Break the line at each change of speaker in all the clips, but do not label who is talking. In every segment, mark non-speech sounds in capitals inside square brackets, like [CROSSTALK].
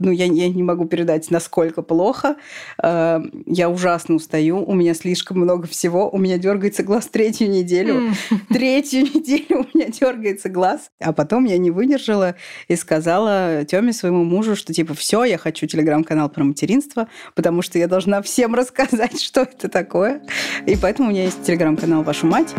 ну, я, я не могу передать, насколько плохо. Э, я ужасно устаю, у меня слишком много всего, у меня дергается глаз третью неделю. [LAUGHS] Третью неделю у меня дергается глаз. А потом я не выдержала и сказала Тёме своему мужу, что типа все, я хочу телеграм-канал про материнство, потому что я должна всем [LAUGHS] рассказать, что это такое. И поэтому у меня есть телеграм-канал «Вашу мать».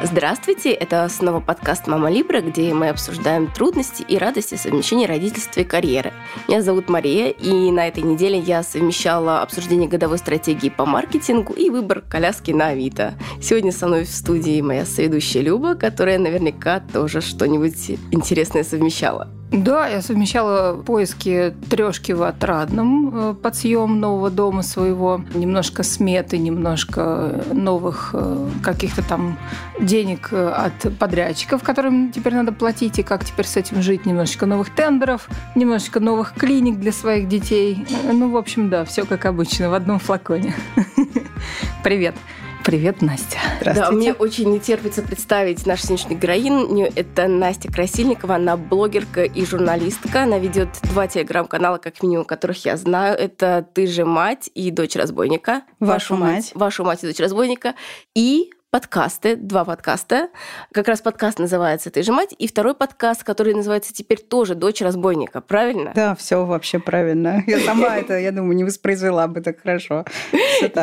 Здравствуйте, это снова подкаст «Мама Либра», где мы обсуждаем трудности и радости совмещения родительства и карьеры. Меня зовут Мария, и на этой неделе я совмещала обсуждение годовой стратегии по маркетингу и выбор коляски на Авито. Сегодня со мной в студии моя соведущая Люба, которая наверняка тоже что-нибудь интересное совмещала.
Да, я совмещала поиски трешки в Отрадном э, под съем нового дома своего. Немножко сметы, немножко новых э, каких-то там денег э, от подрядчиков, которым теперь надо платить, и как теперь с этим жить. Немножечко новых тендеров, немножечко новых клиник для своих детей. Ну, в общем, да, все как обычно, в одном флаконе. [LAUGHS] Привет. Привет, Настя.
Да, мне очень не терпится представить нашу сегодняшнюю героиню. Это Настя Красильникова. Она блогерка и журналистка. Она ведет два телеграм-канала, как минимум, которых я знаю. Это «Ты же мать» и «Дочь разбойника».
Вашу, Вашу мать. мать.
Вашу мать и «Дочь разбойника». И подкасты, два подкаста. Как раз подкаст называется «Ты же мать», и второй подкаст, который называется теперь тоже «Дочь разбойника». Правильно?
Да, все вообще правильно. Я сама это, я думаю, не воспроизвела бы так хорошо.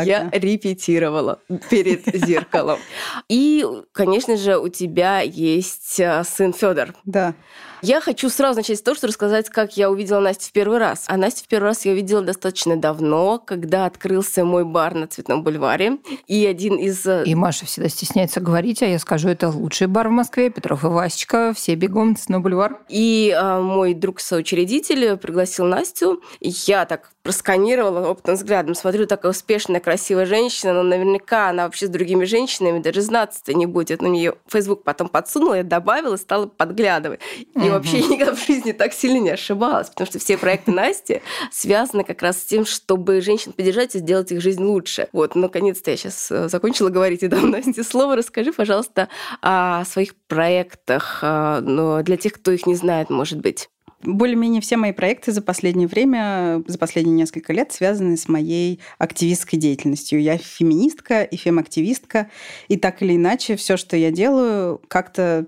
Я репетировала перед зеркалом. И, конечно же, у тебя есть э, сын Федор.
Да.
Я хочу сразу начать с того, что рассказать, как я увидела Настю в первый раз. А Настю в первый раз я увидела достаточно давно, когда открылся мой бар на Цветном бульваре. И один из... Э,
и Маша всегда стесняется говорить, а я скажу, это лучший бар в Москве, Петров и Васечка, все бегом на Цветной бульвар.
И а, мой друг-соучредитель пригласил Настю. Я так просканировала опытным взглядом, смотрю, такая успешная, красивая женщина, но наверняка она вообще с другими женщинами даже знаться-то не будет. Но мне Facebook потом подсунула, я добавила, стала подглядывать. И вообще [LAUGHS] никогда в жизни так сильно не ошибалась, потому что все проекты Насти связаны как раз с тем, чтобы женщин поддержать и сделать их жизнь лучше. Вот, наконец-то я сейчас э, закончила говорить и дам Насте слово. Расскажи, пожалуйста, о своих проектах, э, но для тех, кто их не знает, может быть.
Более-менее все мои проекты за последнее время, за последние несколько лет связаны с моей активистской деятельностью. Я феминистка и фем-активистка, и так или иначе все, что я делаю, как-то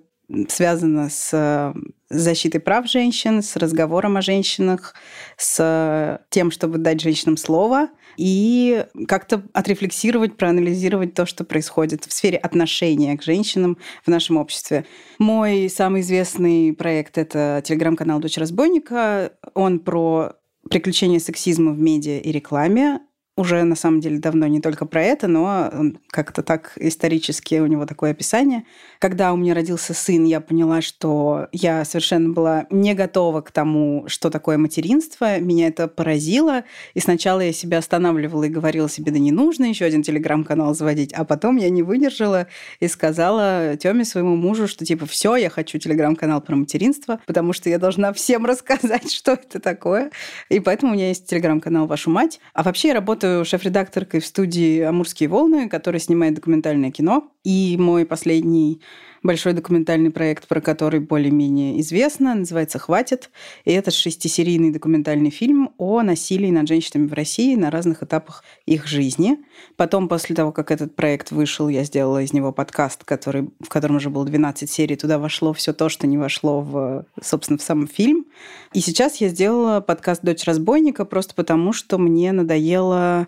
связано с защитой прав женщин, с разговором о женщинах, с тем, чтобы дать женщинам слово и как-то отрефлексировать, проанализировать то, что происходит в сфере отношения к женщинам в нашем обществе. Мой самый известный проект — это телеграм-канал «Дочь разбойника». Он про приключения сексизма в медиа и рекламе уже на самом деле давно не только про это, но как-то так исторически у него такое описание. Когда у меня родился сын, я поняла, что я совершенно была не готова к тому, что такое материнство. Меня это поразило. И сначала я себя останавливала и говорила себе, да не нужно еще один телеграм-канал заводить. А потом я не выдержала и сказала Тёме своему мужу, что типа все, я хочу телеграм-канал про материнство, потому что я должна всем [LAUGHS] рассказать, что это такое. И поэтому у меня есть телеграм-канал «Вашу мать». А вообще я работаю работаю шеф-редакторкой в студии «Амурские волны», которая снимает документальное кино. И мой последний большой документальный проект, про который более-менее известно, называется «Хватит». И это шестисерийный документальный фильм о насилии над женщинами в России на разных этапах их жизни. Потом, после того, как этот проект вышел, я сделала из него подкаст, который, в котором уже было 12 серий. Туда вошло все то, что не вошло, в, собственно, в сам фильм. И сейчас я сделала подкаст «Дочь разбойника» просто потому, что мне надоело...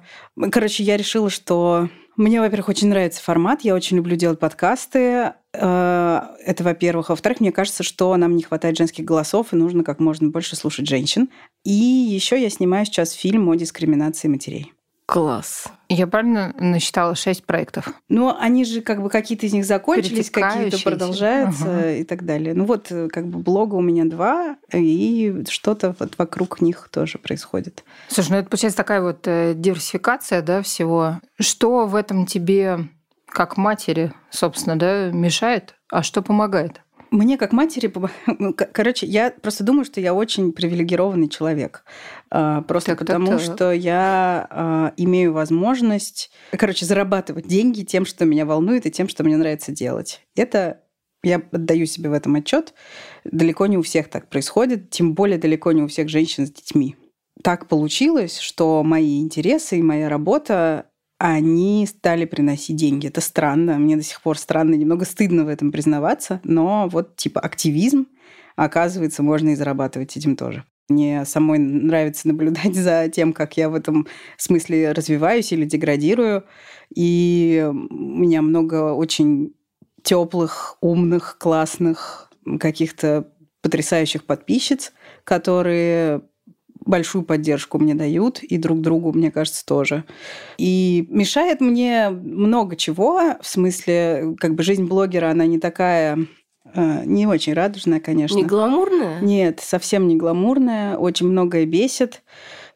Короче, я решила, что мне, во-первых, очень нравится формат. Я очень люблю делать подкасты. Э, это, во-первых. Во-вторых, мне кажется, что нам не хватает женских голосов, и нужно как можно больше слушать женщин. И еще я снимаю сейчас фильм о дискриминации матерей.
Класс.
Я правильно насчитала шесть проектов?
Ну, они же как бы какие-то из них закончились, какие-то продолжаются ага. и так далее. Ну вот, как бы блога у меня два, и что-то вот вокруг них тоже происходит.
Слушай, ну это получается такая вот э, диверсификация, да, всего. Что в этом тебе, как матери, собственно, да, мешает, а что помогает?
Мне как матери, [LAUGHS] короче, я просто думаю, что я очень привилегированный человек. А, просто так, потому, так, так. что я а, имею возможность, короче, зарабатывать деньги тем, что меня волнует, и тем, что мне нравится делать. Это Я отдаю себе в этом отчет. Далеко не у всех так происходит, тем более далеко не у всех женщин с детьми. Так получилось, что мои интересы и моя работа они стали приносить деньги. Это странно. Мне до сих пор странно, немного стыдно в этом признаваться. Но вот типа активизм, оказывается, можно и зарабатывать этим тоже. Мне самой нравится наблюдать [LAUGHS] за тем, как я в этом смысле развиваюсь или деградирую. И у меня много очень теплых, умных, классных, каких-то потрясающих подписчиц, которые большую поддержку мне дают, и друг другу, мне кажется, тоже. И мешает мне много чего, в смысле, как бы жизнь блогера, она не такая э, не очень радужная, конечно.
Не гламурная?
Нет, совсем не гламурная. Очень многое бесит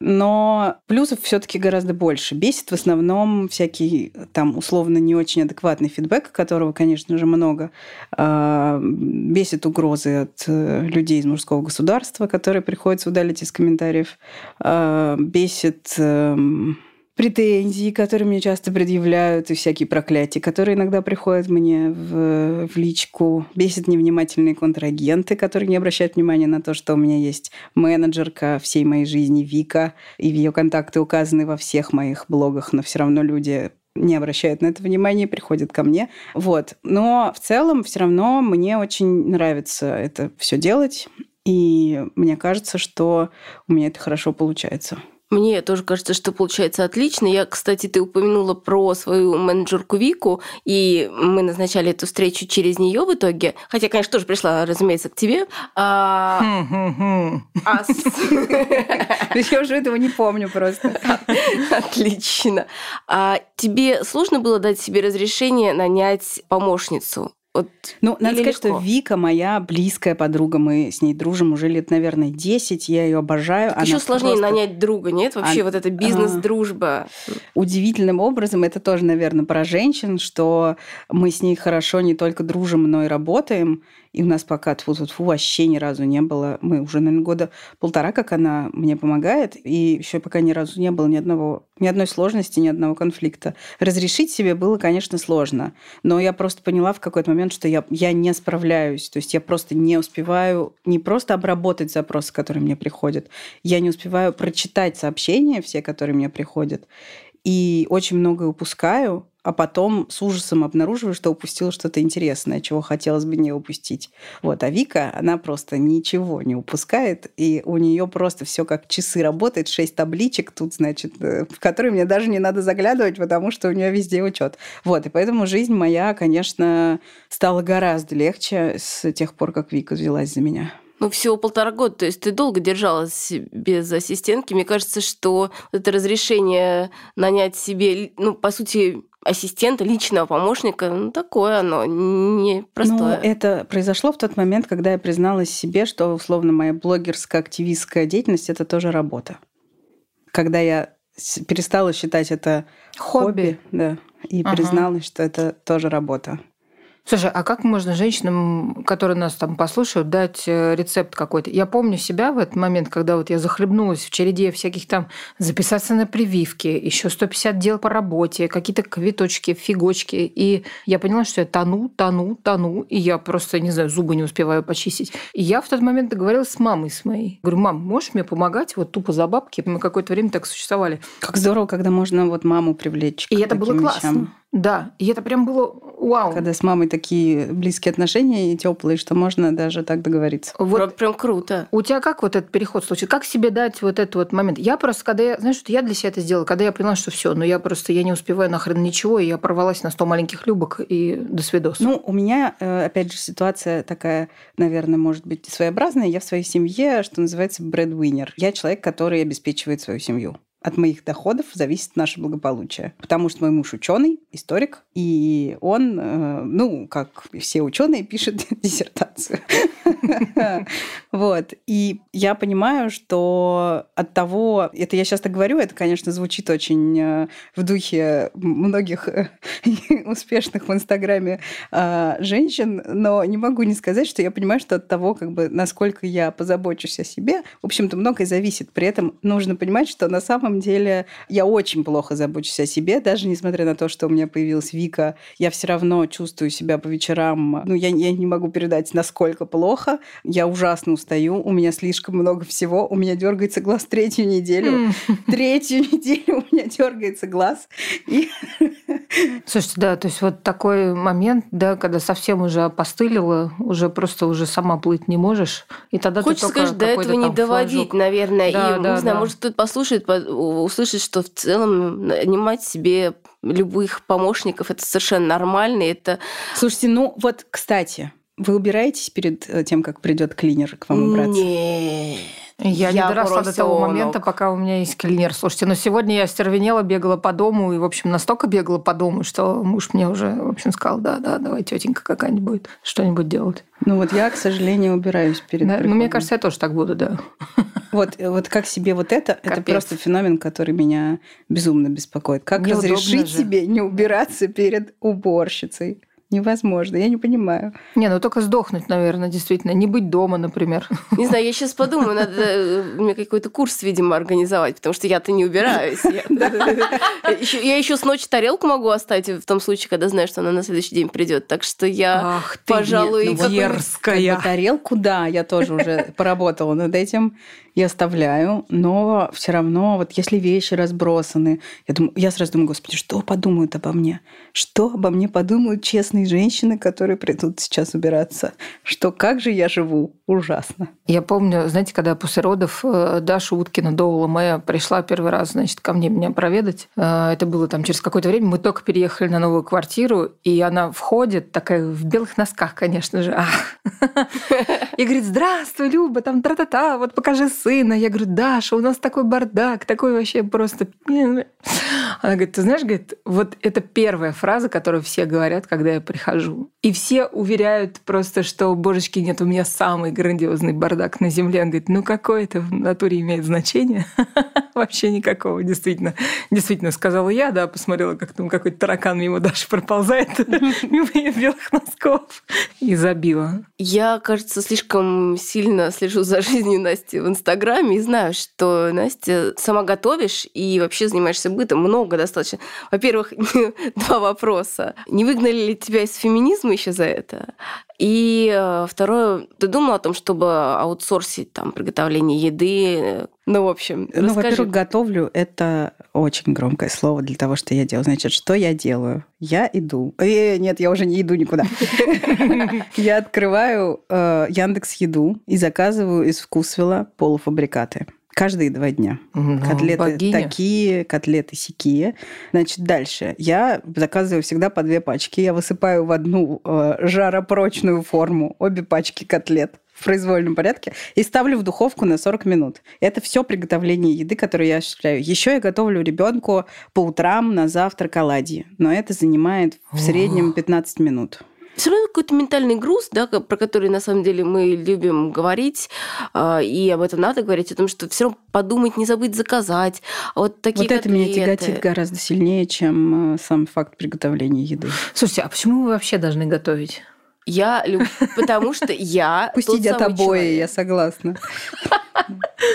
но плюсов все-таки гораздо больше. Бесит в основном всякий там условно не очень адекватный фидбэк, которого, конечно же, много. А, бесит угрозы от э, людей из мужского государства, которые приходится удалить из комментариев. А, бесит эм, претензии, которые мне часто предъявляют, и всякие проклятия, которые иногда приходят мне в, в личку. Бесит невнимательные контрагенты, которые не обращают внимания на то, что у меня есть менеджерка всей моей жизни Вика, и ее контакты указаны во всех моих блогах, но все равно люди не обращают на это внимания и приходят ко мне. Вот. Но в целом все равно мне очень нравится это все делать. И мне кажется, что у меня это хорошо получается.
Мне тоже кажется, что получается отлично. Я, кстати, ты упомянула про свою менеджерку Вику, и мы назначали эту встречу через нее в итоге. Хотя, конечно, тоже пришла, разумеется, к тебе. А,
а [LAUGHS] Я уже этого не помню просто.
Отлично. А тебе сложно было дать себе разрешение нанять помощницу?
Вот, ну, надо сказать, легко? что Вика моя близкая подруга. Мы с ней дружим уже лет, наверное, 10. Я ее обожаю.
Так еще сложнее просто... нанять друга, нет? Вообще Она... вот эта бизнес-дружба.
Удивительным образом, это тоже, наверное, про женщин, что мы с ней хорошо не только дружим, но и работаем. И у нас пока -тьфу -тьфу, вообще ни разу не было. Мы уже, наверное, года полтора, как она мне помогает, и еще пока ни разу не было ни одного, ни одной сложности, ни одного конфликта. Разрешить себе было, конечно, сложно. Но я просто поняла в какой-то момент, что я, я не справляюсь. То есть я просто не успеваю не просто обработать запросы, которые мне приходят, я не успеваю прочитать сообщения все, которые мне приходят. И очень многое упускаю, а потом с ужасом обнаруживаю, что упустила что-то интересное, чего хотелось бы не упустить. Вот. А Вика, она просто ничего не упускает, и у нее просто все как часы работает, шесть табличек тут, значит, э, в которые мне даже не надо заглядывать, потому что у нее везде учет. Вот. И поэтому жизнь моя, конечно, стала гораздо легче с тех пор, как Вика взялась за меня.
Ну, всего полтора года, то есть ты долго держалась без ассистентки. Мне кажется, что это разрешение нанять себе, ну, по сути, ассистента, личного помощника, ну, такое оно, не простое.
Ну, это произошло в тот момент, когда я призналась себе, что, условно, моя блогерская активистская деятельность – это тоже работа. Когда я перестала считать это хобби, хобби да, и ага. призналась, что это тоже работа.
Слушай, а как можно женщинам, которые нас там послушают, дать э, рецепт какой-то? Я помню себя в этот момент, когда вот я захлебнулась в череде всяких там записаться на прививки, еще 150 дел по работе, какие-то квиточки, фигочки. И я поняла, что я тону, тону, тону, и я просто, не знаю, зубы не успеваю почистить. И я в тот момент договорилась с мамой с моей. Говорю, мам, можешь мне помогать вот тупо за бабки? Мы какое-то время так существовали.
Как здорово, когда можно вот маму привлечь.
И это было классно. Вещам. Да, и это прям было вау.
Когда с мамой такие близкие отношения и теплые, что можно даже так договориться.
Вот прям, прям круто.
У тебя как вот этот переход случился? Как себе дать вот этот вот момент? Я просто, когда я, знаешь, что я для себя это сделала, когда я поняла, что все, но ну я просто, я не успеваю нахрен ничего, и я порвалась на 100 маленьких любок, и до свидос.
Ну, у меня, э, опять же, ситуация такая, наверное, может быть своеобразная. Я в своей семье, что называется, брэдвинер. Я человек, который обеспечивает свою семью от моих доходов зависит наше благополучие. Потому что мой муж ученый, историк, и он, э, ну, как все ученые, пишет [LAUGHS] диссертацию. [LAUGHS] Вот. И я понимаю, что от того, это я так говорю, это, конечно, звучит очень э, в духе многих э, [LAUGHS] успешных в Инстаграме женщин, но не могу не сказать, что я понимаю, что от того, как бы, насколько я позабочусь о себе, в общем-то, многое зависит. При этом нужно понимать, что на самом самом деле я очень плохо забочусь о себе, даже несмотря на то, что у меня появилась Вика, я все равно чувствую себя по вечерам, ну, я, я не могу передать, насколько плохо, я ужасно устаю, у меня слишком много всего, у меня дергается глаз третью неделю, третью неделю у меня дергается глаз. И...
Слушайте, да, то есть вот такой момент, да, когда совсем уже опостылило, уже просто уже сама плыть не можешь, и тогда
Хочется,
ты только
конечно, до этого не доводить,
флажок.
наверное,
Да,
и,
да,
не знаю,
да.
может, кто-то послушает, по- услышит, что в целом нанимать себе любых помощников это совершенно нормально, и это
Слушайте, ну вот, кстати, вы убираетесь перед э, тем, как придет клинер к вам убраться?
Нет.
Я, не
Я
доросла до того момента, пока у меня есть клинер. Слушайте, но сегодня я стервенела, бегала по дому, и, в общем, настолько бегала по дому, что муж мне уже, в общем, сказал, да, да, давай тетенька какая-нибудь будет что-нибудь делать.
Ну вот я, к сожалению, убираюсь перед
Да, ну, мне кажется, я тоже так буду, да.
Вот, э, вот как себе вот это, это
Капец.
просто феномен, который меня безумно беспокоит. Как
Неудобно
разрешить
же.
себе не убираться перед уборщицей? Невозможно, я не понимаю.
Не, ну только сдохнуть, наверное, действительно. Не быть дома, например. [LAUGHS]
Не знаю, я сейчас подумаю, надо э, мне какой-то курс, видимо, организовать, потому что я-то не убираюсь. Я, [LAUGHS] еще с ночи тарелку могу оставить в том случае, когда знаю, что она на следующий день придет. Так что я, пожалуй,
ну бы тарелку, да, я тоже уже поработала над этим и оставляю, но все равно, вот если вещи разбросаны, я, думаю, я сразу думаю, господи, что подумают обо мне? Что обо мне подумают честные женщины, которые придут сейчас убираться? Что, как же я живу? Ужасно.
Я помню, знаете, когда после родов э, Даша Уткина, доула моя, пришла первый раз, значит, ко мне меня проведать. Э, Это было там через какое-то время. Мы только переехали на новую квартиру, и она входит, такая в белых носках, конечно же. [LAUGHS] И говорит, здравствуй, Люба, там тра-та-та, вот покажи сына. Я говорю, Даша, у нас такой бардак, такой вообще просто... Она говорит, ты знаешь, говорит, вот это первая фраза, которую все говорят, когда я прихожу. И все уверяют просто, что, божечки, нет, у меня самый грандиозный бардак на земле. Он говорит, ну какое это в натуре имеет значение? [LAUGHS] Вообще никакого, действительно. Действительно, сказала я, да, посмотрела, как там какой-то таракан мимо Даши проползает, [LAUGHS] мимо ее белых носков, и забила.
Я, кажется, слишком сильно слежу за жизнью Насти в Инстаграме и знаю, что Настя сама готовишь и вообще занимаешься бытом много достаточно. Во-первых, [LAUGHS] два вопроса. Не выгнали ли тебя из феминизма еще за это? И э, второе, ты думала о том, чтобы аутсорсить там приготовление еды? Ну, в общем,
Ну, во-первых, готовлю – это очень громкое слово для того, что я делаю. Значит, что я делаю? Я иду. Э, нет, я уже не иду никуда. Я открываю э, Яндекс Еду и заказываю из Вкусвилла полуфабрикаты. Каждые два дня.
Ну,
Котлеты
богиня.
такие, котлеты сякие. Значит, дальше. Я заказываю всегда по две пачки. Я высыпаю в одну э, жаропрочную форму обе пачки котлет в произвольном порядке и ставлю в духовку на 40 минут. Это все приготовление еды, которое я осуществляю. Еще я готовлю ребенку по утрам на завтрак оладьи, но это занимает в среднем 15 минут.
все равно какой-то ментальный груз, да, про который на самом деле мы любим говорить, а, и об этом надо говорить, о том, что все равно подумать, не забыть заказать. А вот такие
вот это меня тяготит гораздо сильнее, чем э, сам факт приготовления еды.
Слушайте, а почему вы вообще должны готовить?
Я люблю, потому что я [LAUGHS]
Пусть
тот
едят
самый
обои, я согласна.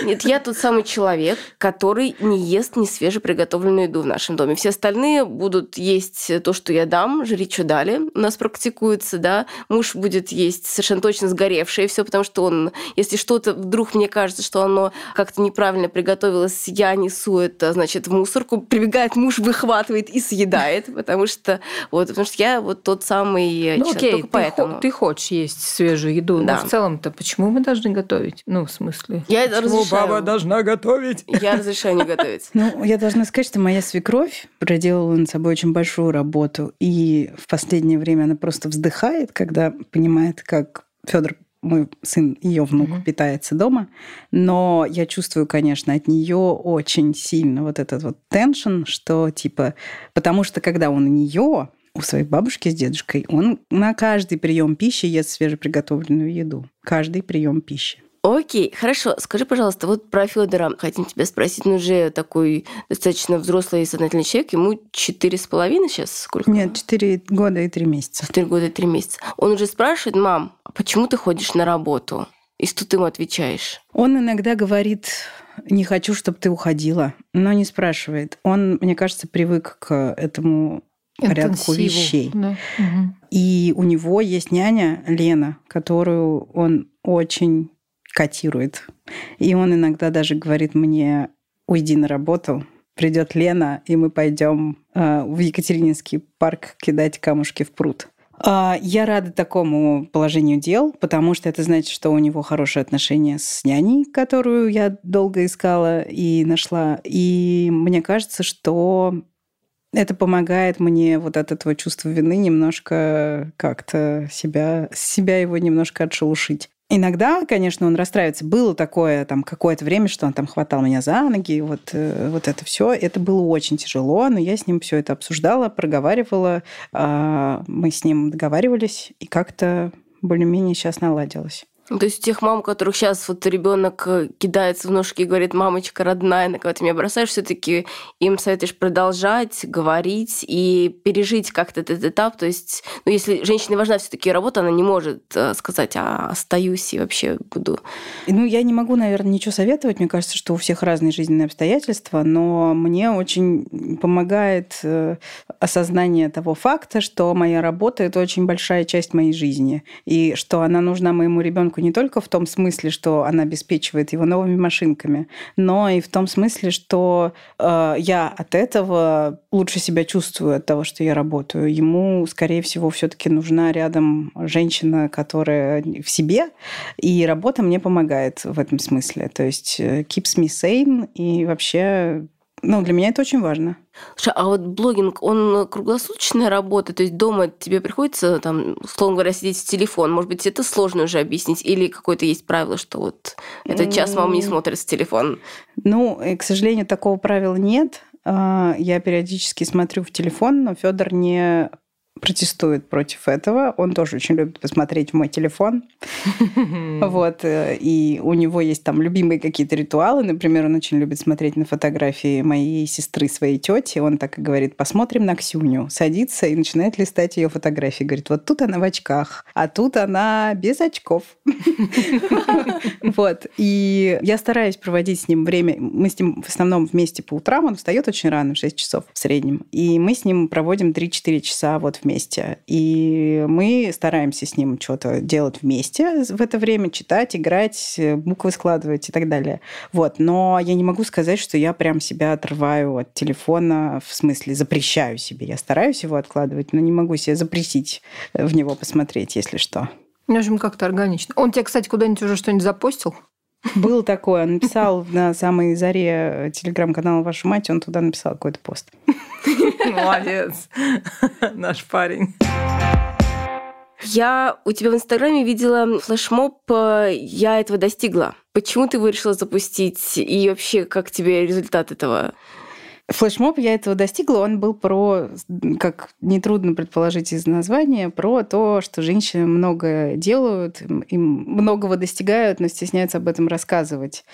Нет, я тот самый человек, который не ест не свежеприготовленную еду в нашем доме. Все остальные будут есть то, что я дам, жри, что дали. У нас практикуется, да. Муж будет есть совершенно точно сгоревшее все, потому что он, если что-то вдруг мне кажется, что оно как-то неправильно приготовилось, я несу это, значит, в мусорку. Прибегает муж, выхватывает и съедает, потому что вот, потому что я вот тот самый
Ну
человек.
окей,
Только
ты,
поэтому.
Хо- ты хочешь есть свежую еду,
Да.
но в целом-то почему мы должны готовить? Ну, в смысле?
Я
Почему
разрешаю.
баба должна готовить?
Я разрешаю не готовить.
Ну, я должна сказать, что моя свекровь проделала над собой очень большую работу, и в последнее время она просто вздыхает, когда понимает, как Федор мой сын, ее внук,
Мгм.
питается дома, но я чувствую, конечно, от нее очень сильно вот этот вот теншн, что типа, потому что когда он у нее, у своей бабушки с дедушкой, он на каждый прием пищи ест свежеприготовленную еду. Каждый прием пищи.
Окей, хорошо. Скажи, пожалуйста, вот про Федора хотим тебя спросить. Он уже такой достаточно взрослый и сознательный человек. Ему четыре с половиной сейчас? Сколько?
Нет, 4 года и 3 месяца.
Четыре года и три месяца. Он уже спрашивает, мам, а почему ты ходишь на работу? И что ты ему отвечаешь?
Он иногда говорит не хочу, чтобы ты уходила, но не спрашивает. Он, мне кажется, привык к этому порядку вещей. Да. И у него есть няня Лена, которую он очень котирует. И он иногда даже говорит мне, уйди на работу, придет Лена, и мы пойдем э, в Екатерининский парк кидать камушки в пруд. Э, я рада такому положению дел, потому что это значит, что у него хорошие отношения с няней, которую я долго искала и нашла. И мне кажется, что это помогает мне вот от этого чувства вины немножко как-то себя, себя его немножко отшелушить. Иногда, конечно, он расстраивается. Было такое там какое-то время, что он там хватал меня за ноги, вот, э, вот это все. Это было очень тяжело, но я с ним все это обсуждала, проговаривала. А, мы с ним договаривались, и как-то более-менее сейчас наладилось.
Ну, то есть тех мам, у которых сейчас вот ребенок э, кидается в ножки и говорит, мамочка родная, на кого ты меня бросаешь, все-таки им советуешь продолжать, говорить и пережить как-то этот этап. То есть, ну, если женщине важна все-таки работа, она не может э, сказать, а остаюсь и вообще буду.
Ну, я не могу, наверное, ничего советовать. Мне кажется, что у всех разные жизненные обстоятельства, но мне очень помогает э, осознание того факта, что моя работа это очень большая часть моей жизни, и что она нужна моему ребенку не только в том смысле, что она обеспечивает его новыми машинками, но и в том смысле, что э, я от этого лучше себя чувствую от того, что я работаю. Ему, скорее всего, все-таки нужна рядом женщина, которая в себе, и работа мне помогает в этом смысле. То есть э, keeps me sane и вообще ну, для меня это очень важно.
Слушай, а вот блогинг, он круглосуточная работа? То есть дома тебе приходится, там, условно говоря, сидеть в телефон? Может быть, это сложно уже объяснить? Или какое-то есть правило, что вот этот час мама не смотрит в телефон?
Ну, к сожалению, такого правила нет. А, я периодически смотрю в телефон, но Федор не протестует против этого. Он тоже очень любит посмотреть в мой телефон. [LAUGHS] Вот. Э, и у него есть там любимые какие-то ритуалы. Например, он очень любит смотреть на фотографии моей сестры, своей тети. Он так и говорит, посмотрим на Ксюню. Садится и начинает листать ее фотографии. Говорит, вот тут она в очках, а тут она без очков. [LAUGHS] Вот. И я стараюсь проводить с ним время. Мы с ним в основном вместе по утрам. Он встает очень рано, в 6 часов в среднем. И мы с ним проводим 3-4 часа вот вместе. И мы стараемся с ним что-то делать вместе в это время, читать, играть, буквы складывать и так далее. Вот. Но я не могу сказать, что я прям себя отрываю от телефона, в смысле запрещаю себе. Я стараюсь его откладывать, но не могу себе запретить в него посмотреть, если что.
В общем, как-то органично. Он тебе, кстати, куда-нибудь уже что-нибудь запостил?
Был такой, он написал на самой заре телеграм-канала «Вашу мать», он туда написал какой-то пост.
Молодец, наш парень.
Я у тебя в Инстаграме видела флешмоб «Я этого достигла». Почему ты его решила запустить? И вообще, как тебе результат этого?
Флешмоб я этого достигла. Он был про, как нетрудно предположить из названия, про то, что женщины много делают, им многого достигают, но стесняются об этом рассказывать.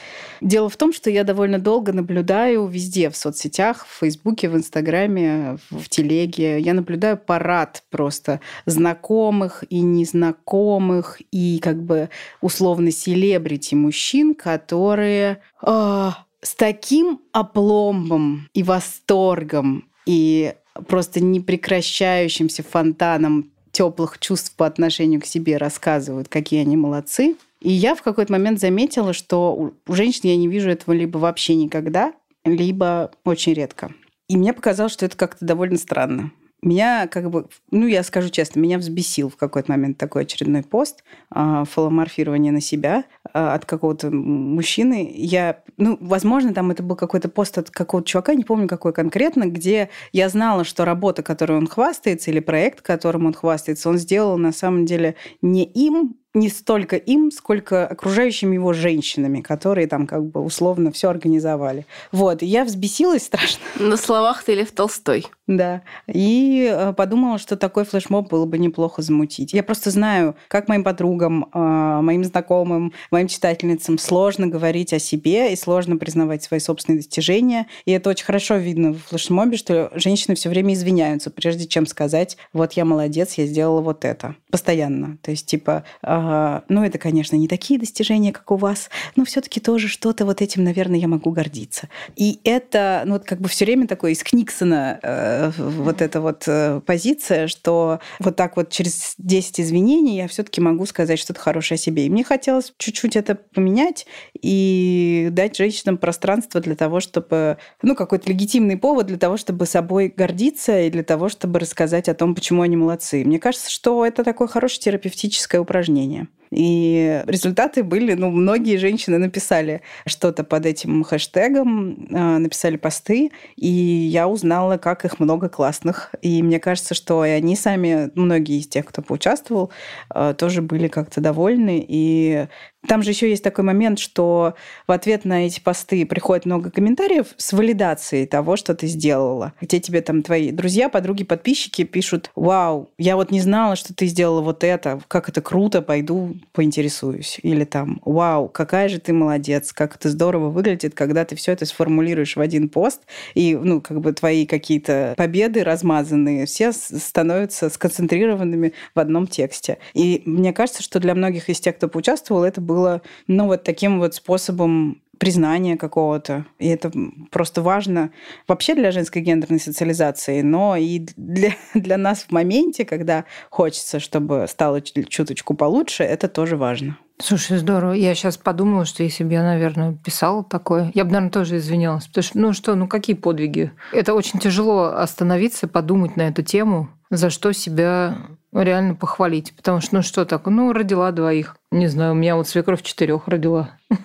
Дело в том, что я довольно долго наблюдаю везде, в соцсетях, в Фейсбуке, в Инстаграме, в Телеге. Я наблюдаю парад просто знакомых и незнакомых, и как бы условно селебрити мужчин, которые а, с таким опломбом и восторгом и просто непрекращающимся фонтаном теплых чувств по отношению к себе рассказывают, какие они молодцы. И я в какой-то момент заметила, что у женщин я не вижу этого либо вообще никогда, либо очень редко. И мне показалось, что это как-то довольно странно меня как бы, ну, я скажу честно, меня взбесил в какой-то момент такой очередной пост, э, фаломорфирование на себя от какого-то мужчины. Я, ну, возможно, там это был какой-то пост от какого-то чувака, не помню какой конкретно, где я знала, что работа, которой он хвастается, или проект, которым он хвастается, он сделал на самом деле не им, не столько им, сколько окружающими его женщинами, которые там как бы условно все организовали. Вот, и я взбесилась страшно.
На словах ты Лев Толстой.
Да. И э, подумала, что такой флешмоб было бы неплохо замутить. Я просто знаю, как моим подругам, э, моим знакомым, моим читательницам сложно говорить о себе и сложно признавать свои собственные достижения. И это очень хорошо видно в флешмобе, что женщины все время извиняются, прежде чем сказать, вот я молодец, я сделала вот это. Постоянно. То есть, типа, э, ну, это, конечно, не такие достижения, как у вас, но все-таки тоже что-то вот этим, наверное, я могу гордиться. И это, ну, вот как бы все время такое из Книксона э, вот эта вот э, позиция, что вот так вот через 10 извинений я все-таки могу сказать что-то хорошее о себе. И мне хотелось чуть-чуть это поменять и дать женщинам пространство для того, чтобы, ну, какой-то легитимный повод для того, чтобы собой гордиться и для того, чтобы рассказать о том, почему они молодцы. Мне кажется, что это такое хорошее терапевтическое упражнение образования – и результаты были, ну, многие женщины написали что-то под этим хэштегом, а, написали посты, и я узнала, как их много классных. И мне кажется, что и они сами, многие из тех, кто поучаствовал, а, тоже были как-то довольны. И там же еще есть такой момент, что в ответ на эти посты приходит много комментариев с валидацией того, что ты сделала. Где тебе там твои друзья, подруги, подписчики пишут, вау, я вот не знала, что ты сделала вот это, как это круто, пойду поинтересуюсь. Или там, вау, какая же ты молодец, как это здорово выглядит, когда ты все это сформулируешь в один пост, и, ну, как бы твои какие-то победы размазанные, все становятся сконцентрированными в одном тексте. И мне кажется, что для многих из тех, кто поучаствовал, это было ну, вот таким вот способом признания какого-то. И это просто важно вообще для женской гендерной социализации, но и для, для нас в моменте, когда хочется, чтобы стало чуточку получше, это тоже важно.
Слушай, здорово. Я сейчас подумала, что если бы я, наверное, писала такое, я бы, наверное, тоже извинялась. Потому что, ну что, ну какие подвиги? Это очень тяжело остановиться, подумать на эту тему, за что себя реально похвалить. Потому что, ну что так, ну, родила двоих. Не знаю, у меня вот свекровь четырех родила. [LAUGHS]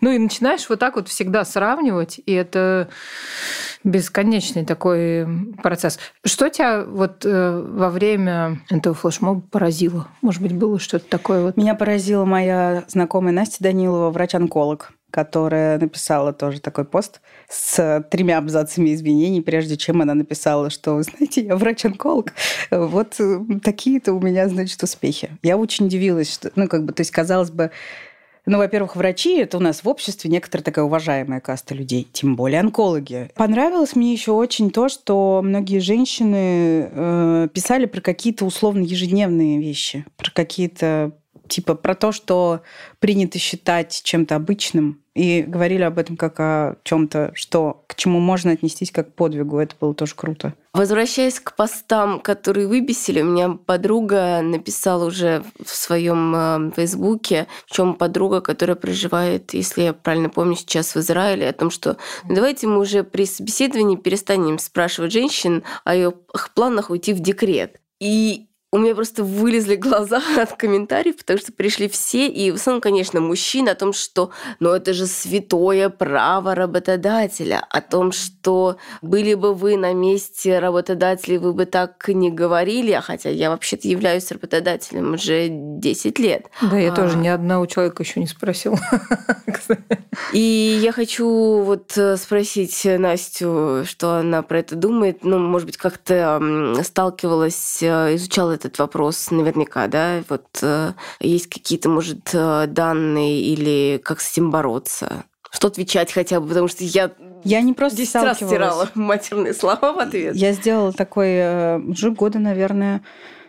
Ну и начинаешь вот так вот всегда сравнивать, и это бесконечный такой процесс. Что тебя вот э, во время этого флешмоба поразило? Может быть, было что-то такое вот?
Меня поразила моя знакомая Настя Данилова, врач-онколог которая написала тоже такой пост с тремя абзацами извинений, прежде чем она написала, что, знаете, я врач-онколог. Вот э, такие-то у меня, значит, успехи. Я очень удивилась, что, ну, как бы, то есть, казалось бы, ну, во-первых, врачи – это у нас в обществе некоторая такая уважаемая каста людей, тем более онкологи. Понравилось мне еще очень то, что многие женщины э, писали про какие-то условно ежедневные вещи, про какие-то типа про то, что принято считать чем-то обычным, и говорили об этом как о чем-то, что к чему можно отнестись как к подвигу. Это было тоже круто.
Возвращаясь к постам, которые выбесили, у меня подруга написала уже в своем э, фейсбуке, чем подруга, которая проживает, если я правильно помню, сейчас в Израиле, о том, что давайте мы уже при собеседовании перестанем спрашивать женщин о ее планах уйти в декрет. И у меня просто вылезли глаза [LAUGHS] от комментариев, потому что пришли все, и в основном, конечно, мужчины, о том, что ну, это же святое право работодателя, о том, что были бы вы на месте работодателей, вы бы так не говорили, а хотя я вообще-то являюсь работодателем уже 10 лет.
Да, я а... тоже ни одного человека еще не спросила. [LAUGHS]
И я хочу вот э, спросить Настю, что она про это думает. Ну, может быть, как-то сталкивалась, э, изучала этот вопрос наверняка, да? Вот э, есть какие-то, может, э, данные или как с этим бороться? Что отвечать хотя бы, потому что я
я не просто
10 раз стирала [LAUGHS] матерные слова в ответ.
Я сделала такой э, уже года, наверное,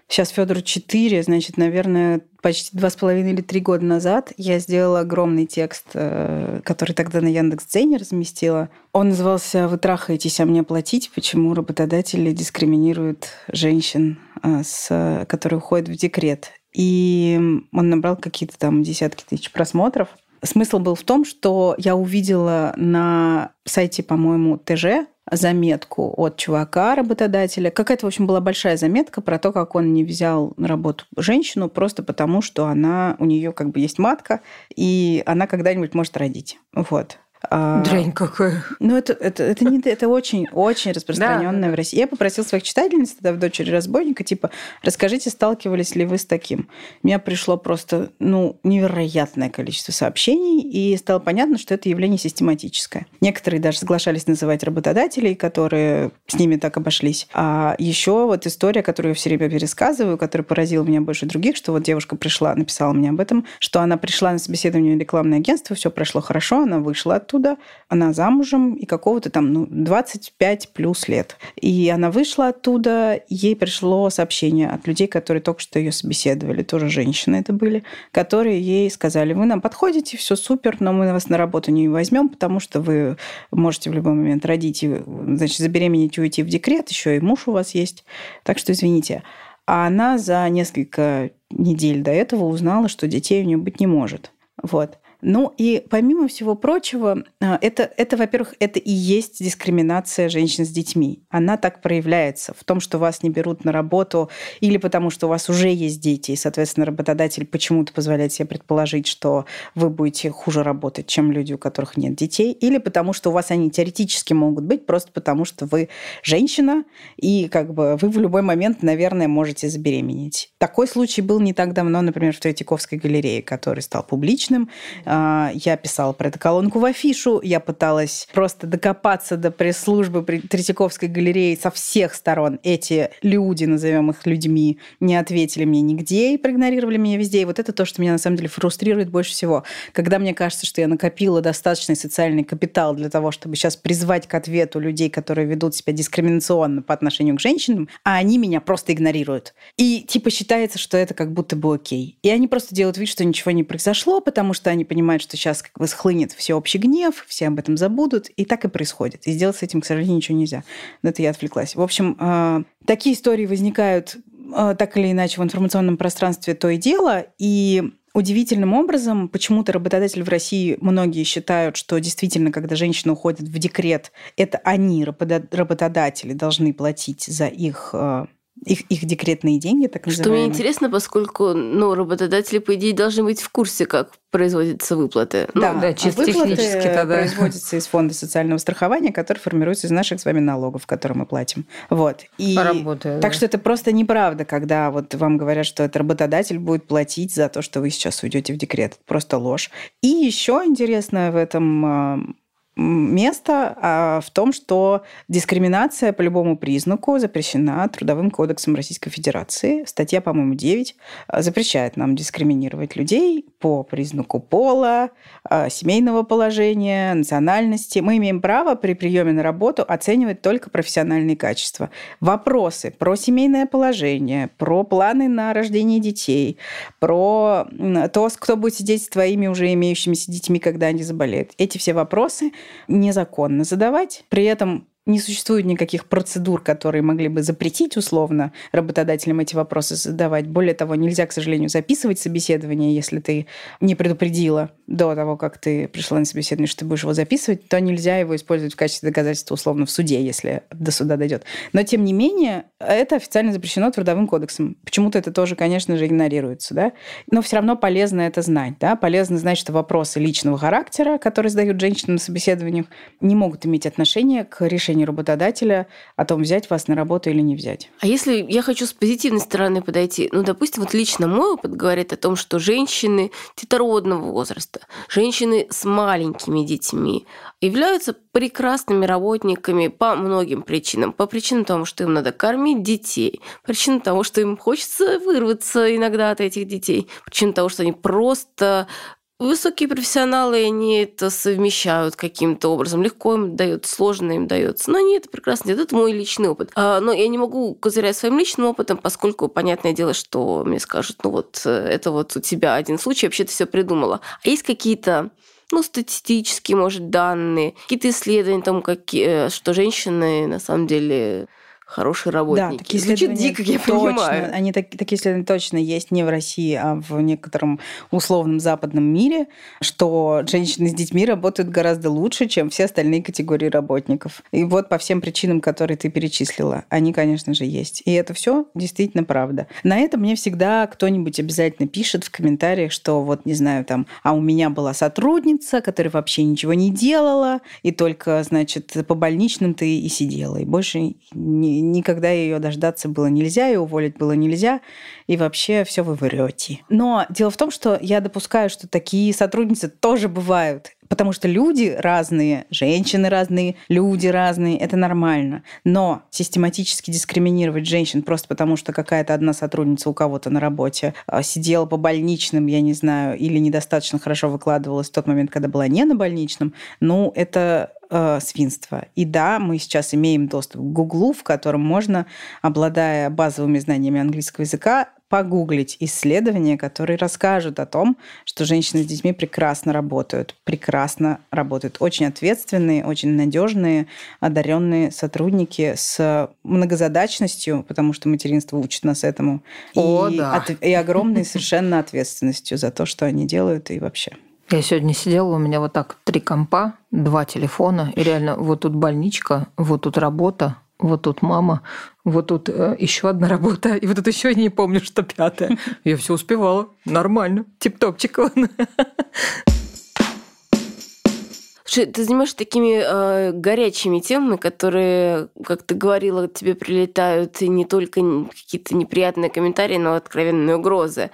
Сейчас Федору 4, значит, наверное, почти два с половиной или три года назад я сделала огромный текст, э, который тогда на Яндекс.Дзене разместила. Он назывался «Вы трахаетесь, а мне платить. Почему работодатели дискриминируют женщин, э, с, которые уходят в декрет». И он набрал какие-то там десятки тысяч просмотров. Смысл был в том, что я увидела на сайте, по-моему, ТЖ заметку от чувака, работодателя. Какая-то, в общем, была большая заметка про то, как он не взял на работу женщину просто потому, что она, у нее как бы есть матка, и она когда-нибудь может родить. Вот.
А, Дрянь какая.
Ну, это, это, это, не, это очень, очень распространенное да. в России. Я попросила своих читательниц тогда в «Дочери разбойника», типа, расскажите, сталкивались ли вы с таким? У меня пришло просто, ну, невероятное количество сообщений, и стало понятно, что это явление систематическое. Некоторые даже соглашались называть работодателей, которые с ними так обошлись. А еще вот история, которую я все время пересказываю, которая поразила меня больше других, что вот девушка пришла, написала мне об этом, что она пришла на собеседование в рекламное агентство, все прошло хорошо, она вышла оттуда, она замужем, и какого-то там ну, 25 плюс лет. И она вышла оттуда, ей пришло сообщение от людей, которые только что ее собеседовали, тоже женщины это были, которые ей сказали, вы нам подходите, все супер, но мы вас на работу не возьмем, потому что вы можете в любой момент родить, и, значит, забеременеть и уйти в декрет, еще и муж у вас есть. Так что извините. А она за несколько недель до этого узнала, что детей у нее быть не может. Вот. Ну и помимо всего прочего, а, это, это во-первых, это и есть дискриминация женщин с детьми. Она так проявляется в том, что вас не берут на работу или потому, что у вас уже есть дети, и, соответственно, работодатель почему-то позволяет себе предположить, что вы будете хуже работать, чем люди, у которых нет детей, или потому, что у вас они теоретически могут быть, просто потому, что вы женщина, и как бы вы в любой момент, наверное, можете забеременеть. Такой случай был не так давно, например, в Третьяковской галерее, который стал публичным. А, я писала про эту колонку в афишу, я пыталась просто докопаться до пресс-службы Третьяковской галереи со всех сторон. Эти люди, назовем их людьми, не ответили мне нигде и проигнорировали меня везде. И вот это то, что меня на самом деле фрустрирует больше всего. Когда мне кажется, что я накопила достаточный социальный капитал для того, чтобы сейчас призвать к ответу людей, которые ведут себя дискриминационно по отношению к женщинам, а они меня просто игнорируют. И типа считается, что это как будто бы окей. И они просто делают вид, что ничего не произошло, потому что они понимают, понимают, что сейчас как бы схлынет всеобщий гнев, все об этом забудут, и так и происходит. И сделать с этим, к сожалению, ничего нельзя. Но это я отвлеклась. В общем, э, такие истории возникают э, так или иначе в информационном пространстве то и дело, и Удивительным образом, почему-то работодатели в России многие считают, что действительно, когда женщина уходит в декрет, это они, работодатели, должны платить за их э, их, их декретные деньги, так
называемые. Что мне интересно, поскольку ну, работодатели, по идее, должны быть в курсе, как производятся выплаты.
Да, ну, да чисто выплаты технически тогда. производятся из фонда социального страхования, который формируется из наших с вами налогов, которые мы платим. Вот.
И Работаю,
так
да.
что это просто неправда, когда вот вам говорят, что это работодатель будет платить за то, что вы сейчас уйдете в декрет. Это просто ложь. И еще интересно в этом а, место а, в том, что дискриминация по любому признаку запрещена Трудовым кодексом Российской Федерации. Статья, по-моему, 9 а, запрещает нам дискриминировать людей по признаку пола, а, семейного положения, национальности. Мы имеем право при приеме на работу оценивать только профессиональные качества. Вопросы про семейное положение, про планы на рождение детей, про то, кто будет сидеть с твоими уже имеющимися детьми, когда они заболеют. Эти все вопросы незаконно задавать. При этом не существует никаких процедур, которые могли бы запретить условно работодателям эти вопросы задавать. Более того, нельзя, к сожалению, записывать собеседование, если ты не предупредила до того, как ты пришла на собеседование, что ты будешь его записывать, то нельзя его использовать в качестве доказательства условно в суде, если до суда дойдет. Но, тем не менее, это официально запрещено Трудовым кодексом. Почему-то это тоже, конечно же, игнорируется. Да? Но все равно полезно это знать. Да? Полезно знать, что вопросы личного характера, которые задают женщины на собеседованиях, не могут иметь отношения к решению решению работодателя о том, взять вас на работу или не взять.
А если я хочу с позитивной стороны подойти, ну, допустим, вот лично мой опыт говорит о том, что женщины детородного возраста, женщины с маленькими детьми являются прекрасными работниками по многим причинам. По причинам того, что им надо кормить детей, причинам того, что им хочется вырваться иногда от этих детей, причинам того, что они просто Высокие профессионалы, они это совмещают каким-то образом. Легко им дается, сложно им дается. Но они это прекрасно делают. Это мой личный опыт. А, но я не могу козырять своим личным опытом, поскольку, понятное дело, что мне скажут, ну вот, э, это вот у тебя один случай, вообще ты все придумала. А есть какие-то ну, статистические, может, данные, какие-то исследования, там, какие, э, что женщины на самом деле хорошие работники.
Да, такие Звучит дико, я точно, понимаю. Они так, такие исследования точно есть не в России, а в некотором условном западном мире, что женщины с детьми работают гораздо лучше, чем все остальные категории работников. И вот по всем причинам, которые ты перечислила, они, конечно же, есть. И это все действительно правда. На это мне всегда кто-нибудь обязательно пишет в комментариях, что вот, не знаю, там, а у меня была сотрудница, которая вообще ничего не делала, и только, значит, по больничным ты и сидела, и больше не, никогда ее дождаться было нельзя, и уволить было нельзя, и вообще все вы врете. Но дело в том, что я допускаю, что такие сотрудницы тоже бывают. Потому что люди разные, женщины разные, люди разные, это нормально. Но систематически дискриминировать женщин просто потому, что какая-то одна сотрудница у кого-то на работе а, сидела по больничным, я не знаю, или недостаточно хорошо выкладывалась в тот момент, когда была не на больничном, ну, это э, свинство. И да, мы сейчас имеем доступ к Гуглу, в котором можно, обладая базовыми знаниями английского языка, погуглить исследования, которые расскажут о том, что женщины с детьми прекрасно работают, прекрасно работают. Очень ответственные, очень надежные, одаренные сотрудники с многозадачностью, потому что материнство учит нас этому,
О,
и,
да.
от, и огромной совершенно ответственностью за то, что они делают и вообще.
Я сегодня сидела, у меня вот так три компа, два телефона, и реально вот тут больничка, вот тут работа, вот тут мама, вот тут э, еще одна работа, и вот тут еще я не помню, что пятая. Я все успевала. Нормально. Тип-топчик. [LAUGHS]
Ты занимаешься такими э, горячими темами, которые, как ты говорила, тебе прилетают и не только какие-то неприятные комментарии, но откровенные угрозы.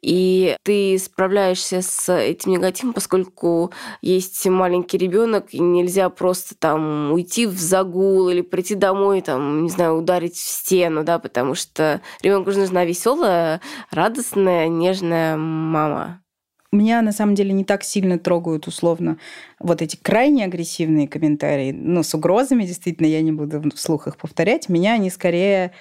И ты справляешься с этим негативом, поскольку есть маленький ребенок, и нельзя просто там уйти в загул или прийти домой, там, не знаю, ударить в стену, да, потому что ребенку нужна веселая, радостная, нежная мама.
Меня на самом деле не так сильно трогают условно вот эти крайне агрессивные комментарии, ну, с угрозами, действительно, я не буду вслух их повторять. Меня они скорее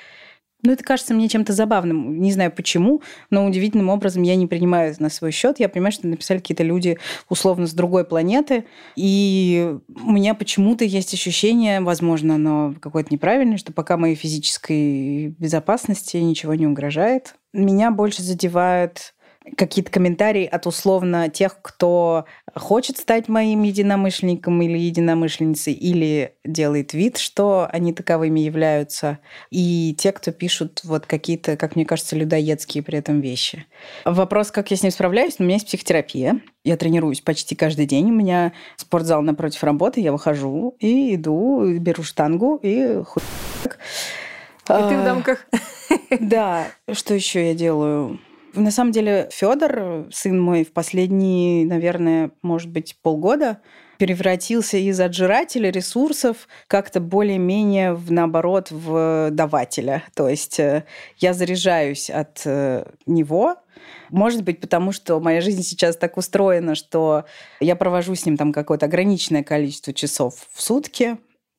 ну, это кажется мне чем-то забавным. Не знаю почему, но удивительным образом я не принимаю это на свой счет. Я понимаю, что написали какие-то люди условно с другой планеты. И у меня почему-то есть ощущение, возможно, оно какое-то неправильное, что пока моей физической безопасности ничего не угрожает. Меня больше задевают какие-то комментарии от условно тех, кто хочет стать моим единомышленником или единомышленницей, или делает вид, что они таковыми являются, и те, кто пишут вот какие-то, как мне кажется, людоедские при этом вещи. Вопрос, как я с ним справляюсь, у меня есть психотерапия. Я тренируюсь почти каждый день. У меня спортзал напротив работы, я выхожу и иду, беру штангу и хуй...
И ты в дамках.
Да, что еще я делаю? На самом деле Федор, сын мой, в последние, наверное, может быть, полгода превратился из отжирателя ресурсов как-то более-менее, в, наоборот, в давателя. То есть э, я заряжаюсь от э, него, может быть, потому что моя жизнь сейчас так устроена, что я провожу с ним там какое-то ограниченное количество часов в сутки,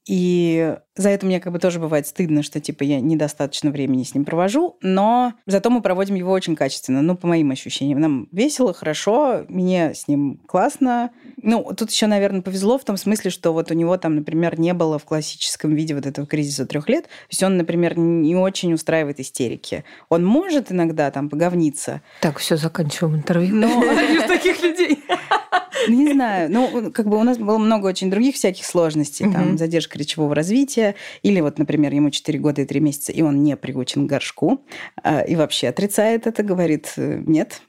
и за это мне как бы тоже бывает стыдно, что типа я недостаточно времени с ним провожу, но зато мы проводим его очень качественно, ну, по моим ощущениям. Нам весело, хорошо, мне с ним классно. Ну, тут еще, наверное, повезло в том смысле, что вот у него там, например, не было в классическом виде вот этого кризиса трех лет. То есть он, например, не очень устраивает истерики. Он может иногда там поговниться.
Так, все, заканчиваем интервью.
Но... [LAUGHS]
таких людей.
Не знаю. Ну, как бы у нас было много очень других всяких сложностей. Там задержка речевого развития. Или вот, например, ему 4 года и 3 месяца, и он не приучен к горшку. А, и вообще отрицает это, говорит э, нет.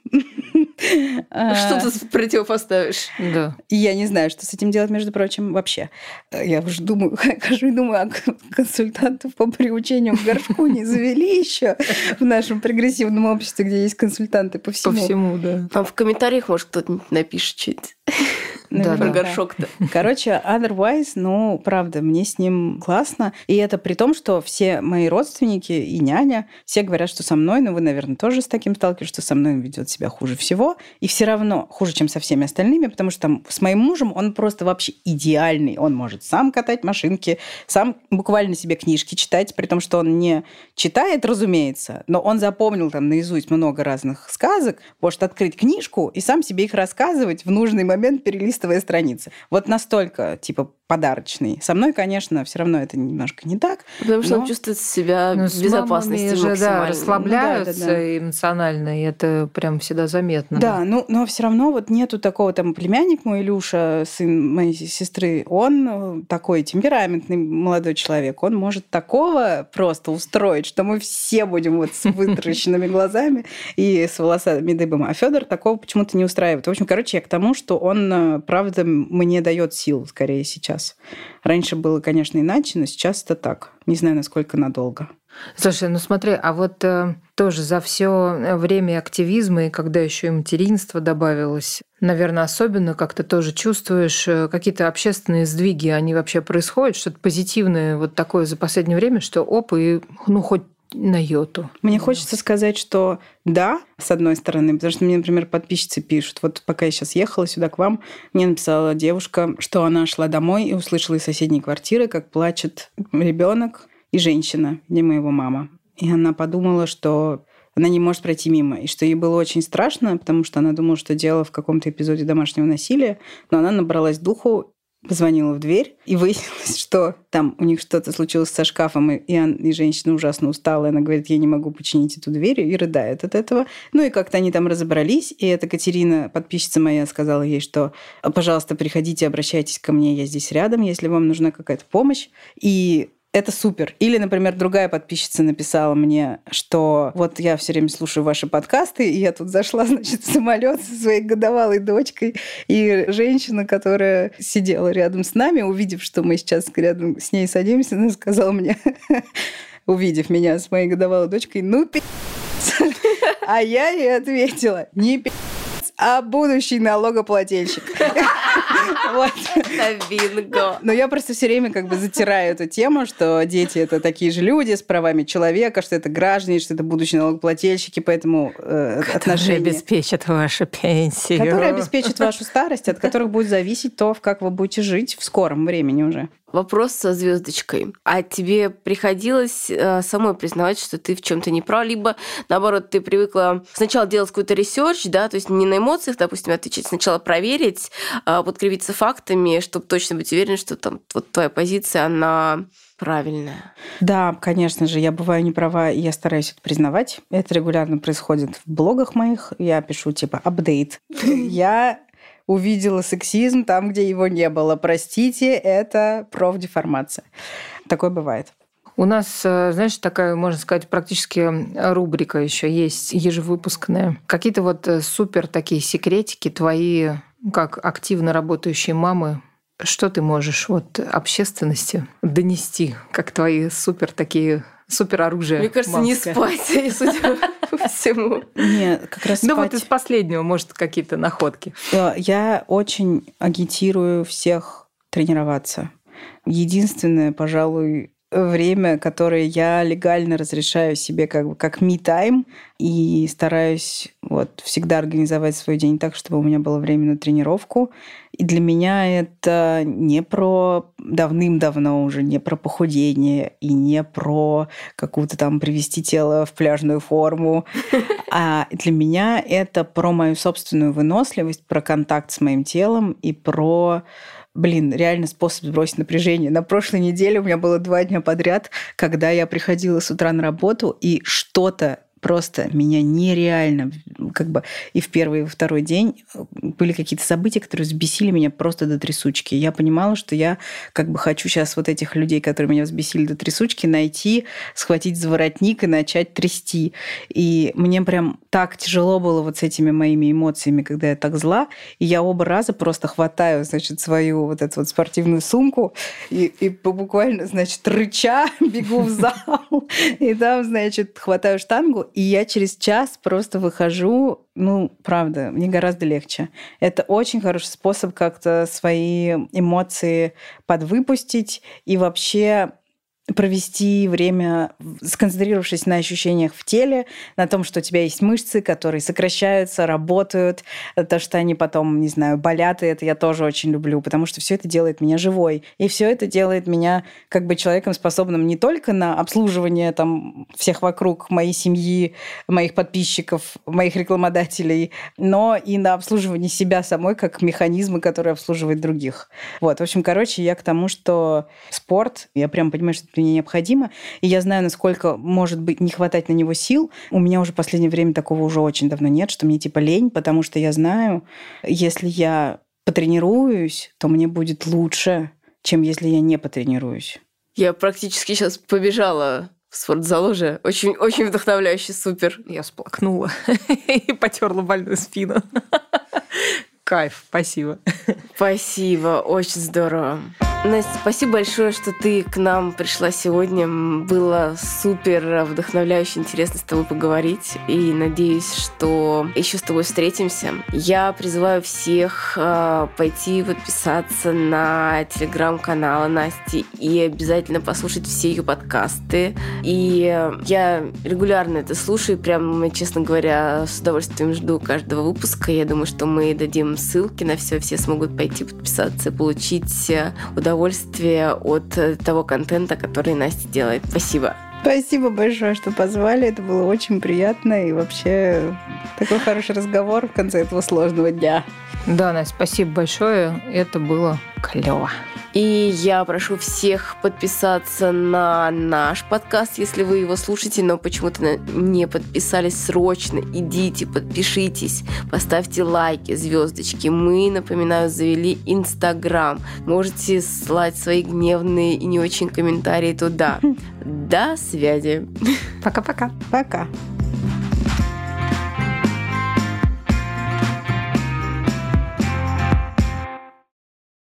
А [LAUGHS] что ты противопоставишь?
Да.
И я не знаю, что с этим делать, между прочим, вообще. Я уже думаю, [LAUGHS] хожу и думаю, а консультантов по приучению к горшку не завели еще в нашем прогрессивном обществе, где есть консультанты по всему.
По всему, да.
Там в комментариях, может, кто-то напишет что-то. [LAUGHS]
Да, да.
горшок-то.
Короче, otherwise, ну, правда, мне с ним классно. И это при том, что все мои родственники и няня, все говорят, что со мной, ну, вы, наверное, тоже с таким сталкиваетесь, что со мной он ведет себя хуже всего. И все равно хуже, чем со всеми остальными, потому что там с моим мужем он просто вообще идеальный. Он может сам катать машинки, сам буквально себе книжки читать, при том, что он не читает, разумеется, но он запомнил там наизусть много разных сказок, может открыть книжку и сам себе их рассказывать в нужный момент, перелистывая страницы. Вот настолько, типа, подарочный. Со мной, конечно, все равно это немножко не так.
Потому что
но...
он чувствует себя
Ну,
в безопасности
же, да, расслабляются
Ну, да, да, да.
эмоционально, и это прям всегда заметно.
Да, ну, но все равно вот нету такого там племянник мой, Илюша, сын моей сестры, он э, такой темпераментный молодой человек, он может такого просто устроить, что мы все будем вот с [LAUGHS] вытаращенными глазами и с волосами дыбом. А Федор такого почему-то не устраивает. В общем, короче, я к тому, что он, э, правда, мне дает сил скорее сейчас. Сейчас. Раньше было, конечно, иначе, но сейчас это так. Не знаю, насколько надолго.
Слушай, ну смотри, а вот э, тоже за все время активизма и когда еще и материнство добавилось, наверное, особенно как-то тоже чувствуешь э, какие-то общественные сдвиги, они вообще происходят, что-то позитивное вот такое за последнее время, что оп, и ну хоть на йоту.
Мне хочется сказать, что да, с одной стороны, потому что мне, например, подписчицы пишут. Вот пока я сейчас ехала сюда к вам, мне написала девушка, что она шла домой и услышала из соседней квартиры, как плачет ребенок и женщина, не моего мама. И она подумала, что она не может пройти мимо, и что ей было очень страшно, потому что она думала, что дело в каком-то эпизоде домашнего насилия, но она набралась духу позвонила в дверь, и выяснилось, [LAUGHS] что там у них что-то случилось со шкафом, и, и, и женщина ужасно устала, и она говорит, я не могу починить эту дверь, и рыдает от этого. Ну и как-то они там разобрались, и эта Катерина, подписчица моя, сказала ей, что, пожалуйста, приходите, обращайтесь ко мне, я здесь рядом, если вам нужна какая-то помощь. И это супер. Или, например, другая подписчица написала мне, что вот я все время слушаю ваши подкасты, и я тут зашла, [LAUGHS] значит, в самолет со своей годовалой дочкой, и женщина, которая сидела рядом с нами, увидев, что мы сейчас рядом с ней садимся, она сказала мне, [LAUGHS] увидев меня с моей годовалой дочкой, ну, пи***. А я ей ответила, не пи***, а будущий налогоплательщик. [LAUGHS] [LAUGHS]
Вот. Бинго.
Но я просто все время как бы затираю эту тему, что дети это такие же люди с правами человека, что это граждане, что это будущие налогоплательщики, поэтому э, отношения...
обеспечат вашу пенсию.
Которые обеспечат вашу старость, от которых будет зависеть то, как вы будете жить в скором времени уже.
Вопрос со звездочкой. А тебе приходилось э, самой признавать, что ты в чем-то не прав, либо наоборот, ты привыкла сначала делать какой-то research, да, то есть не на эмоциях, допустим, отвечать, сначала проверить, э, подкрепиться фактами, чтобы точно быть уверен, что там вот твоя позиция, она правильная.
Да, конечно же, я бываю не права, и я стараюсь это признавать. Это регулярно происходит в блогах моих. Я пишу типа апдейт. [LAUGHS] Я увидела сексизм там, где его не было. Простите, это профдеформация. Такое бывает.
У нас, э, знаешь, такая, можно сказать, практически рубрика еще есть ежевыпускная. Какие-то вот э, супер такие секретики твои, как активно работающие мамы, что ты можешь вот общественности донести, как твои супер такие супер оружие.
Мне кажется, мамское. не спать, [LAUGHS] судя по всему.
Нет, как раз
Ну вот из последнего, может, какие-то находки.
Я очень агитирую всех тренироваться. Единственное, пожалуй, время, которое я легально разрешаю себе как бы как me-time и стараюсь вот всегда организовать свой день так, чтобы у меня было время на тренировку. И для меня это не про давным-давно уже, не про похудение и не про какую-то там привести тело в пляжную форму, [LAUGHS] а для меня это про мою собственную выносливость, про контакт с моим телом и про блин, реально способ сбросить напряжение. На прошлой неделе у меня было два дня подряд, когда я приходила с утра на работу, и что-то просто меня нереально, как бы и в первый, и во второй день э, были какие-то события, которые взбесили меня просто до трясучки. Я понимала, что я как бы хочу сейчас вот этих людей, которые меня взбесили до трясучки, найти, схватить за воротник и начать трясти. И мне прям так тяжело было вот с этими моими эмоциями, когда я так зла. И я оба раза просто хватаю, значит, свою вот эту вот спортивную сумку и, и буквально, значит, рыча [LAUGHS] бегу в зал. И там, значит, хватаю штангу и я через час просто выхожу, ну, правда, мне гораздо легче. Это очень хороший способ как-то свои эмоции подвыпустить и вообще провести время, сконцентрировавшись на ощущениях в теле, на том, что у тебя есть мышцы, которые сокращаются, работают, то, что они потом, не знаю, болят, и это я тоже очень люблю, потому что все это делает меня живой. И все это делает меня как бы человеком, способным не только на обслуживание там, всех вокруг, моей семьи, моих подписчиков, моих рекламодателей, но и на обслуживание себя самой как механизма, который обслуживает других. Вот, в общем, короче, я к тому, что спорт, я прям понимаю, что мне необходимо. И я знаю, насколько может быть не хватать на него сил. У меня уже в последнее время такого уже очень давно нет, что мне типа лень, потому что я знаю, если я потренируюсь, то мне будет лучше, чем если я не потренируюсь.
Я практически сейчас побежала в спортзал уже. Очень, очень вдохновляющий, супер.
Я сплакнула [LAUGHS] и потерла больную спину. [LAUGHS] Кайф, спасибо.
Спасибо, очень здорово. Настя, спасибо большое, что ты к нам пришла сегодня. Было супер вдохновляюще, интересно с тобой поговорить. И надеюсь, что еще с тобой встретимся. Я призываю всех э, пойти подписаться на телеграм-канал Насти и обязательно послушать все ее подкасты. И я регулярно это слушаю, прям, честно говоря, с удовольствием жду каждого выпуска. Я думаю, что мы дадим ссылки на все, все смогут пойти подписаться, получить удовольствие удовольствие от э, того контента, который Настя делает. Спасибо.
Спасибо большое, что позвали. Это было очень приятно. И вообще такой хороший разговор в конце этого сложного дня.
Да, Настя, спасибо большое. Это было клево.
И я прошу всех подписаться на наш подкаст, если вы его слушаете, но почему-то не подписались срочно. Идите, подпишитесь, поставьте лайки, звездочки. Мы, напоминаю, завели Инстаграм. Можете слать свои гневные и не очень комментарии туда. [LAUGHS] До связи.
Пока-пока. Пока. -пока. Пока.